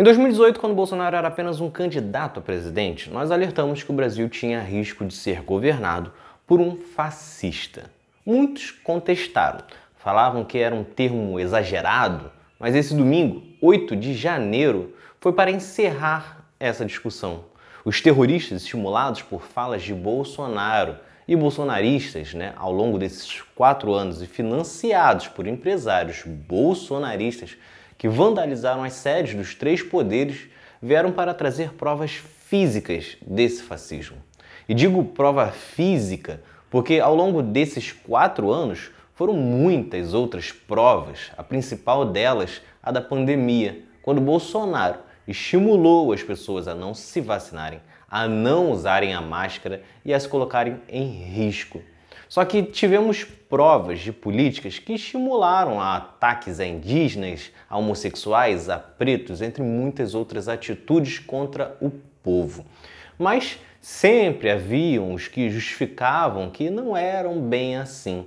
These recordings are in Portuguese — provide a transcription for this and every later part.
Em 2018, quando Bolsonaro era apenas um candidato a presidente, nós alertamos que o Brasil tinha risco de ser governado por um fascista. Muitos contestaram, falavam que era um termo exagerado, mas esse domingo, 8 de janeiro, foi para encerrar essa discussão. Os terroristas estimulados por falas de Bolsonaro e bolsonaristas, né, ao longo desses quatro anos e financiados por empresários bolsonaristas que vandalizaram as sedes dos três poderes, vieram para trazer provas físicas desse fascismo. E digo prova física porque ao longo desses quatro anos foram muitas outras provas, a principal delas a da pandemia, quando Bolsonaro estimulou as pessoas a não se vacinarem, a não usarem a máscara e a se colocarem em risco. Só que tivemos provas de políticas que estimularam a ataques a indígenas, a homossexuais, a pretos, entre muitas outras atitudes contra o povo. Mas sempre haviam os que justificavam que não eram bem assim.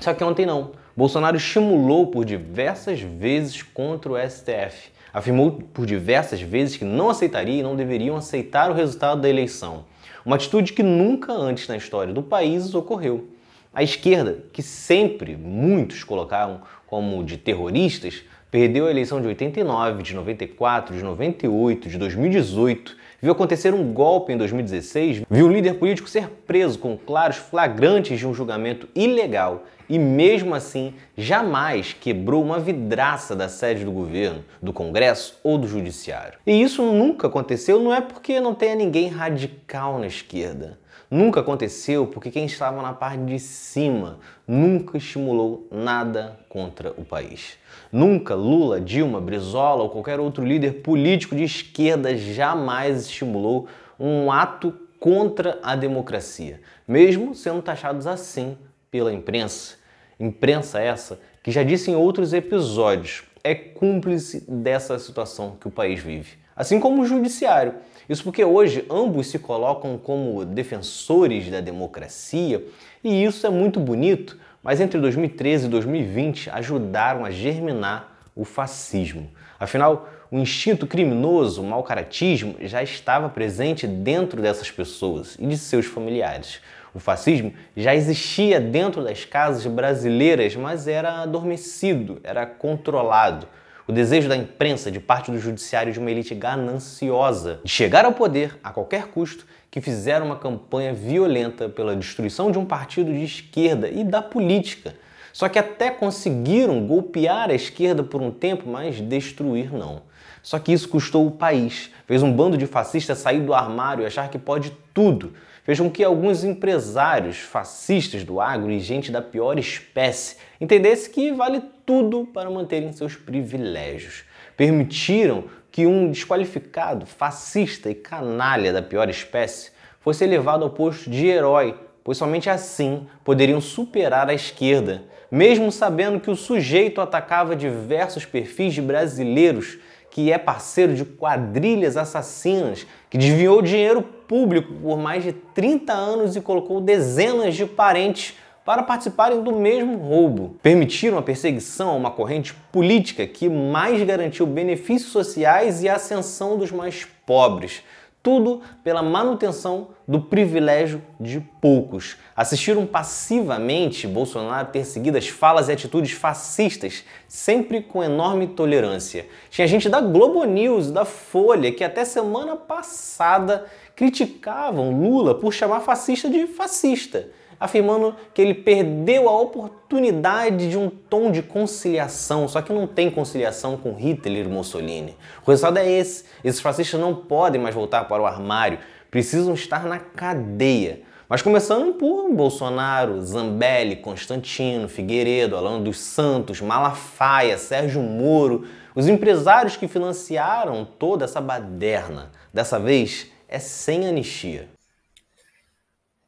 Só que ontem não. Bolsonaro estimulou por diversas vezes contra o STF. Afirmou por diversas vezes que não aceitaria e não deveriam aceitar o resultado da eleição. Uma atitude que nunca antes na história do país ocorreu. A esquerda, que sempre muitos colocaram como de terroristas, perdeu a eleição de 89, de 94, de 98, de 2018 viu acontecer um golpe em 2016, viu um líder político ser preso com claros flagrantes de um julgamento ilegal e, mesmo assim, jamais quebrou uma vidraça da sede do governo, do Congresso ou do Judiciário. E isso nunca aconteceu, não é porque não tenha ninguém radical na esquerda. Nunca aconteceu porque quem estava na parte de cima nunca estimulou nada contra o país. Nunca Lula, Dilma, Brizola ou qualquer outro líder político de esquerda jamais estimulou um ato contra a democracia, mesmo sendo taxados assim pela imprensa. Imprensa essa que já disse em outros episódios é cúmplice dessa situação que o país vive, assim como o judiciário isso porque hoje ambos se colocam como defensores da democracia e isso é muito bonito, mas entre 2013 e 2020 ajudaram a germinar o fascismo. Afinal, o instinto criminoso, o mau caratismo, já estava presente dentro dessas pessoas e de seus familiares. O fascismo já existia dentro das casas brasileiras, mas era adormecido, era controlado o desejo da imprensa, de parte do judiciário de uma elite gananciosa de chegar ao poder a qualquer custo, que fizeram uma campanha violenta pela destruição de um partido de esquerda e da política. Só que até conseguiram golpear a esquerda por um tempo, mas destruir não. Só que isso custou o país, fez um bando de fascistas sair do armário e achar que pode tudo fez com que alguns empresários fascistas do agro e gente da pior espécie entendessem que vale tudo para manterem seus privilégios. Permitiram que um desqualificado fascista e canalha da pior espécie fosse elevado ao posto de herói, pois somente assim poderiam superar a esquerda, mesmo sabendo que o sujeito atacava diversos perfis de brasileiros que é parceiro de quadrilhas assassinas, que desviou dinheiro público por mais de 30 anos e colocou dezenas de parentes para participarem do mesmo roubo. Permitiram a perseguição a uma corrente política que mais garantiu benefícios sociais e a ascensão dos mais pobres tudo pela manutenção do privilégio de poucos. Assistiram passivamente Bolsonaro ter seguido as falas e atitudes fascistas, sempre com enorme tolerância. Tinha gente da Globo News, da Folha, que até semana passada criticavam Lula por chamar fascista de fascista afirmando que ele perdeu a oportunidade de um tom de conciliação, só que não tem conciliação com Hitler e Mussolini. O resultado é esse: esses fascistas não podem mais voltar para o armário, precisam estar na cadeia. Mas começando por Bolsonaro, Zambelli, Constantino, Figueiredo, Alano dos Santos, Malafaia, Sérgio Moro, os empresários que financiaram toda essa baderna. Dessa vez é sem anistia.